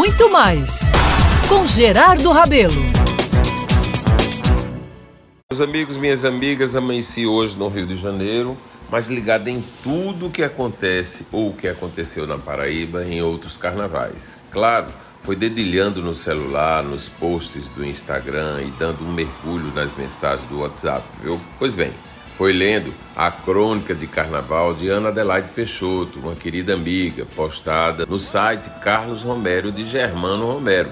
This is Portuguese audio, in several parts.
muito mais com Gerardo Rabelo. Meus amigos, minhas amigas, amanheci hoje no Rio de Janeiro, mas ligado em tudo o que acontece ou o que aconteceu na Paraíba em outros carnavais. Claro, foi dedilhando no celular, nos posts do Instagram e dando um mergulho nas mensagens do WhatsApp, viu? Pois bem, foi lendo a crônica de carnaval de Ana Adelaide Peixoto, uma querida amiga, postada no site Carlos Romero de Germano Romero,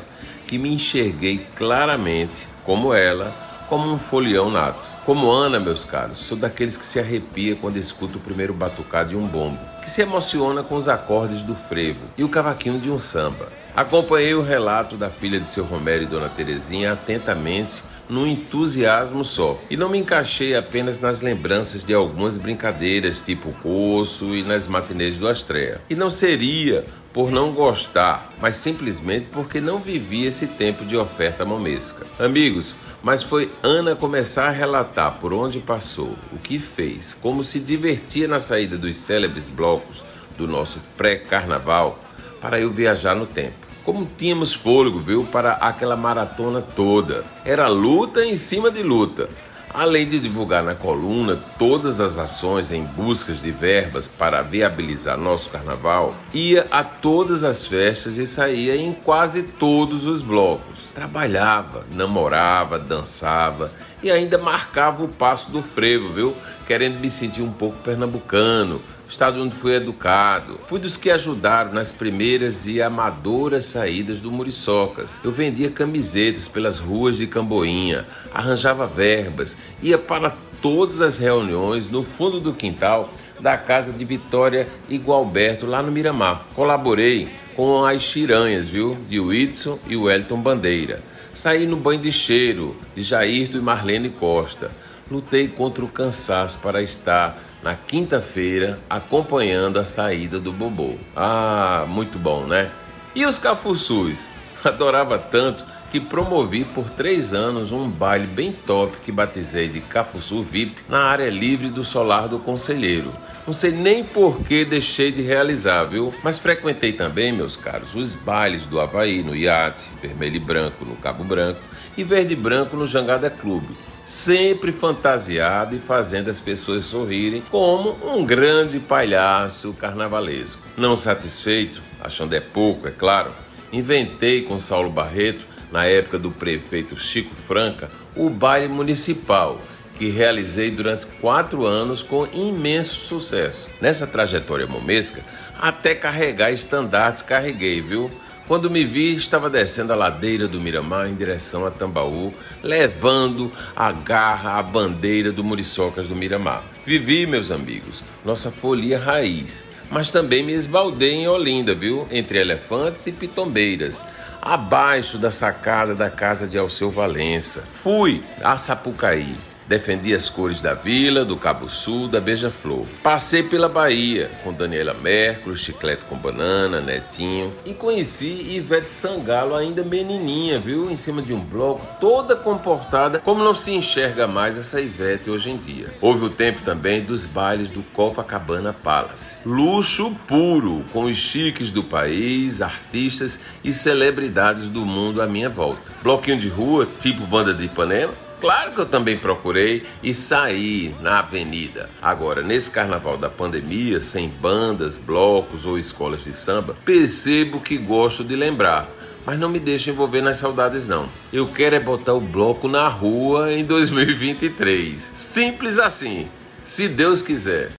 que me enxerguei claramente como ela, como um folião nato. Como Ana, meus caros, sou daqueles que se arrepia quando escuta o primeiro batucado de um bombo, que se emociona com os acordes do frevo e o cavaquinho de um samba. Acompanhei o relato da filha de seu Romero e Dona Terezinha atentamente num entusiasmo só. E não me encaixei apenas nas lembranças de algumas brincadeiras, tipo Poço e nas matinês do Astrea. E não seria por não gostar, mas simplesmente porque não vivi esse tempo de oferta momesca. Amigos, mas foi Ana começar a relatar por onde passou, o que fez, como se divertia na saída dos célebres blocos do nosso pré-carnaval, para eu viajar no tempo. Como tínhamos fôlego, viu, para aquela maratona toda. Era luta em cima de luta. Além de divulgar na coluna todas as ações em busca de verbas para viabilizar nosso carnaval, ia a todas as festas e saía em quase todos os blocos. Trabalhava, namorava, dançava e ainda marcava o passo do frevo, viu? Querendo me sentir um pouco pernambucano, estado onde fui educado. Fui dos que ajudaram nas primeiras e amadoras saídas do Muriçocas. Eu vendia camisetas pelas ruas de Camboinha, arranjava verbas, ia para todas as reuniões no fundo do quintal da casa de Vitória e Gualberto lá no Miramar. Colaborei com as Chiranhas, viu? De Whitson e Wellington Bandeira. Saí no banho de cheiro de Jairto e Marlene Costa. Lutei contra o cansaço para estar na quinta-feira, acompanhando a saída do Bobô. Ah, muito bom, né? E os Cafuçus? Adorava tanto que promovi por três anos um baile bem top que batizei de Cafuçu VIP na área livre do solar do Conselheiro. Não sei nem por que deixei de realizar, viu? Mas frequentei também, meus caros, os bailes do Havaí no Iate, Vermelho e Branco no Cabo Branco e Verde e Branco no Jangada Clube sempre fantasiado e fazendo as pessoas sorrirem como um grande palhaço carnavalesco. Não satisfeito, achando é pouco, é claro, inventei com Saulo Barreto, na época do prefeito Chico Franca, o baile municipal que realizei durante quatro anos com imenso sucesso. Nessa trajetória momesca, até carregar estandartes carreguei, viu? Quando me vi, estava descendo a ladeira do Miramar em direção a Tambaú, levando a garra, a bandeira do Muriçocas do Miramar. Vivi, meus amigos, nossa folia raiz, mas também me esbaldei em Olinda, viu? Entre elefantes e pitombeiras abaixo da sacada da casa de Alceu Valença. Fui a Sapucaí, Defendi as cores da Vila, do Cabo Sul, da Beija-Flor. Passei pela Bahia com Daniela Mercury, Chiclete com Banana, Netinho. E conheci Ivete Sangalo, ainda menininha, viu? Em cima de um bloco, toda comportada, como não se enxerga mais essa Ivete hoje em dia. Houve o tempo também dos bailes do Copacabana Palace. Luxo puro, com os chiques do país, artistas e celebridades do mundo à minha volta. Bloquinho de rua, tipo banda de Ipanema, Claro que eu também procurei e saí na avenida. Agora, nesse carnaval da pandemia, sem bandas, blocos ou escolas de samba, percebo que gosto de lembrar. Mas não me deixe envolver nas saudades, não. Eu quero é botar o bloco na rua em 2023. Simples assim. Se Deus quiser.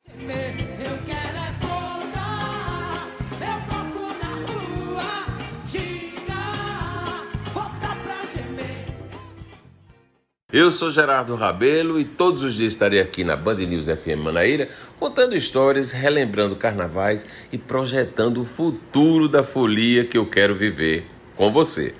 Eu sou Gerardo Rabelo e todos os dias estarei aqui na Band News FM Manaíra contando histórias, relembrando carnavais e projetando o futuro da folia que eu quero viver com você.